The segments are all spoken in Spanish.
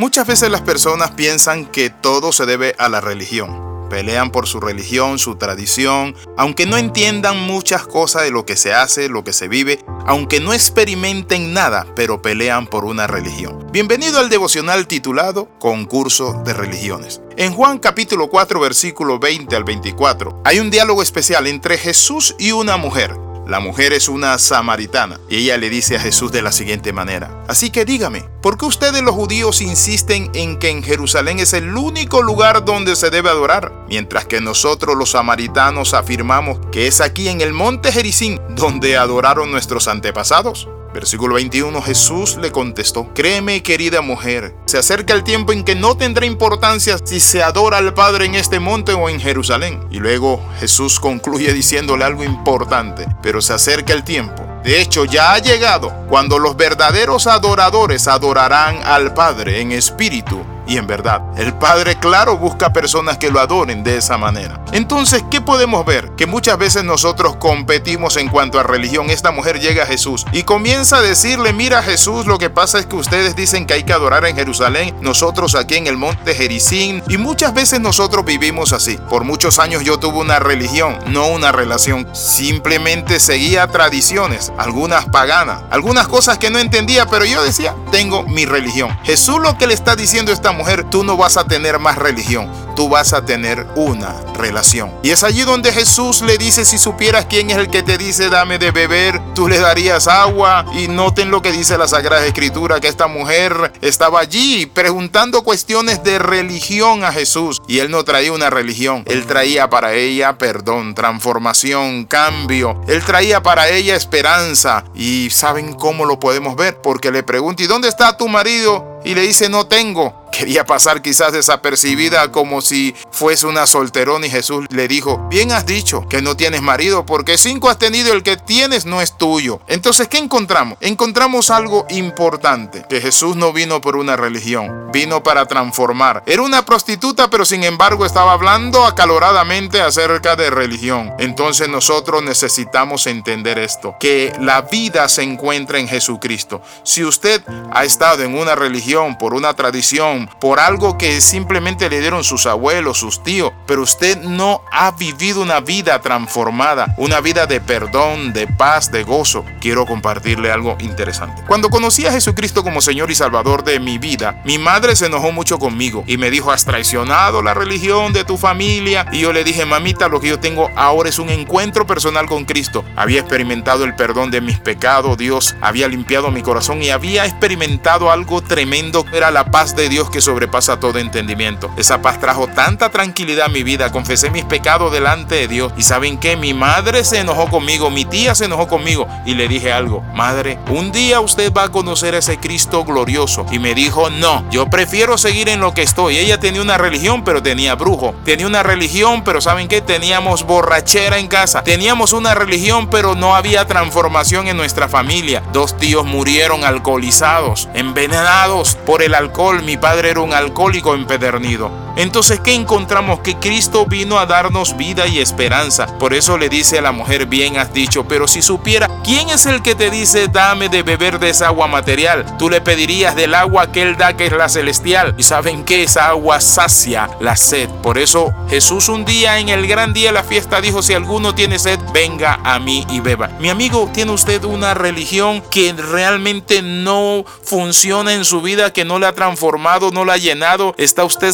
Muchas veces las personas piensan que todo se debe a la religión. Pelean por su religión, su tradición, aunque no entiendan muchas cosas de lo que se hace, lo que se vive, aunque no experimenten nada, pero pelean por una religión. Bienvenido al devocional titulado Concurso de Religiones. En Juan capítulo 4 versículo 20 al 24 hay un diálogo especial entre Jesús y una mujer. La mujer es una samaritana y ella le dice a Jesús de la siguiente manera, así que dígame, ¿por qué ustedes los judíos insisten en que en Jerusalén es el único lugar donde se debe adorar, mientras que nosotros los samaritanos afirmamos que es aquí en el monte Jericín donde adoraron nuestros antepasados? Versículo 21 Jesús le contestó, créeme querida mujer, se acerca el tiempo en que no tendrá importancia si se adora al Padre en este monte o en Jerusalén. Y luego Jesús concluye diciéndole algo importante, pero se acerca el tiempo. De hecho, ya ha llegado cuando los verdaderos adoradores adorarán al Padre en espíritu y en verdad. El Padre, claro, busca personas que lo adoren de esa manera. Entonces, ¿qué podemos ver? Que muchas veces nosotros competimos en cuanto a religión. Esta mujer llega a Jesús y comienza a decirle, mira Jesús, lo que pasa es que ustedes dicen que hay que adorar en Jerusalén, nosotros aquí en el monte Jericín, y muchas veces nosotros vivimos así. Por muchos años yo tuve una religión, no una relación. Simplemente seguía tradiciones, algunas paganas, algunas cosas que no entendía, pero yo decía, tengo mi religión. Jesús lo que le está diciendo esta mujer, tú no vas a tener más religión, tú vas a tener una relación. Y es allí donde Jesús le dice, si supieras quién es el que te dice, dame de beber, tú le darías agua. Y noten lo que dice la Sagrada Escritura, que esta mujer estaba allí preguntando cuestiones de religión a Jesús. Y él no traía una religión, él traía para ella perdón, transformación, cambio. Él traía para ella esperanza. Y ¿saben cómo lo podemos ver? Porque le pregunta, ¿y dónde está tu marido? Y le dice, no tengo quería pasar quizás desapercibida como si fuese una solterona y Jesús le dijo, bien has dicho que no tienes marido porque cinco has tenido, el que tienes no es tuyo. Entonces, ¿qué encontramos? Encontramos algo importante, que Jesús no vino por una religión, vino para transformar. Era una prostituta, pero sin embargo estaba hablando acaloradamente acerca de religión. Entonces nosotros necesitamos entender esto, que la vida se encuentra en Jesucristo. Si usted ha estado en una religión por una tradición, por algo que simplemente le dieron sus abuelos, sus tíos, pero usted no ha vivido una vida transformada, una vida de perdón, de paz, de gozo. Quiero compartirle algo interesante. Cuando conocí a Jesucristo como Señor y Salvador de mi vida, mi madre se enojó mucho conmigo y me dijo, has traicionado la religión de tu familia. Y yo le dije, mamita, lo que yo tengo ahora es un encuentro personal con Cristo. Había experimentado el perdón de mis pecados, Dios había limpiado mi corazón y había experimentado algo tremendo, era la paz de Dios que sobrepasa todo entendimiento. Esa paz trajo tanta tranquilidad a mi vida. Confesé mis pecados delante de Dios. Y saben que mi madre se enojó conmigo, mi tía se enojó conmigo. Y le dije algo, madre, un día usted va a conocer a ese Cristo glorioso. Y me dijo, no, yo prefiero seguir en lo que estoy. Ella tenía una religión, pero tenía brujo. Tenía una religión, pero ¿saben qué? Teníamos borrachera en casa. Teníamos una religión, pero no había transformación en nuestra familia. Dos tíos murieron alcoholizados, envenenados por el alcohol. Mi padre un alcohólico empedernido. Entonces, ¿qué encontramos? Que Cristo vino a darnos vida y esperanza. Por eso le dice a la mujer, bien has dicho, pero si supiera, ¿quién es el que te dice, dame de beber de esa agua material? Tú le pedirías del agua que Él da, que es la celestial. Y saben que esa agua sacia la sed. Por eso Jesús un día en el gran día de la fiesta dijo, si alguno tiene sed, venga a mí y beba. Mi amigo, ¿tiene usted una religión que realmente no funciona en su vida, que no le ha transformado, no la ha llenado? ¿Está usted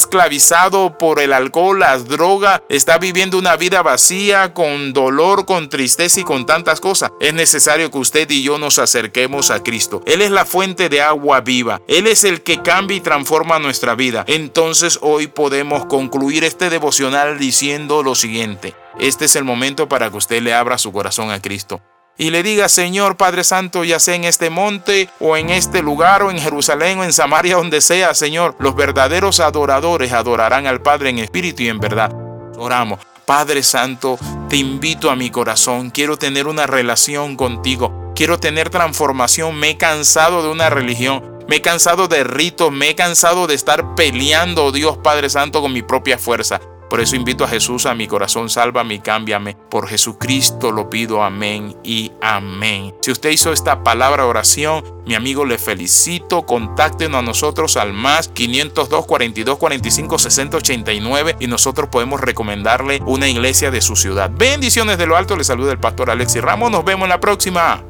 por el alcohol, las drogas, está viviendo una vida vacía, con dolor, con tristeza y con tantas cosas, es necesario que usted y yo nos acerquemos a Cristo. Él es la fuente de agua viva. Él es el que cambia y transforma nuestra vida. Entonces hoy podemos concluir este devocional diciendo lo siguiente. Este es el momento para que usted le abra su corazón a Cristo y le diga, Señor Padre Santo, ya sea en este monte o en este lugar o en Jerusalén o en Samaria, donde sea, Señor, los verdaderos adoradores adorarán al Padre en espíritu y en verdad. Oramos. Padre Santo, te invito a mi corazón, quiero tener una relación contigo, quiero tener transformación, me he cansado de una religión, me he cansado de ritos, me he cansado de estar peleando, Dios Padre Santo, con mi propia fuerza. Por eso invito a Jesús a mi corazón, sálvame y cámbiame. Por Jesucristo lo pido, amén y amén. Si usted hizo esta palabra oración, mi amigo, le felicito. Contáctenos a nosotros al más 502 42 45 60 89 y nosotros podemos recomendarle una iglesia de su ciudad. Bendiciones de lo alto, le saluda el pastor Alexis Ramos. Nos vemos en la próxima.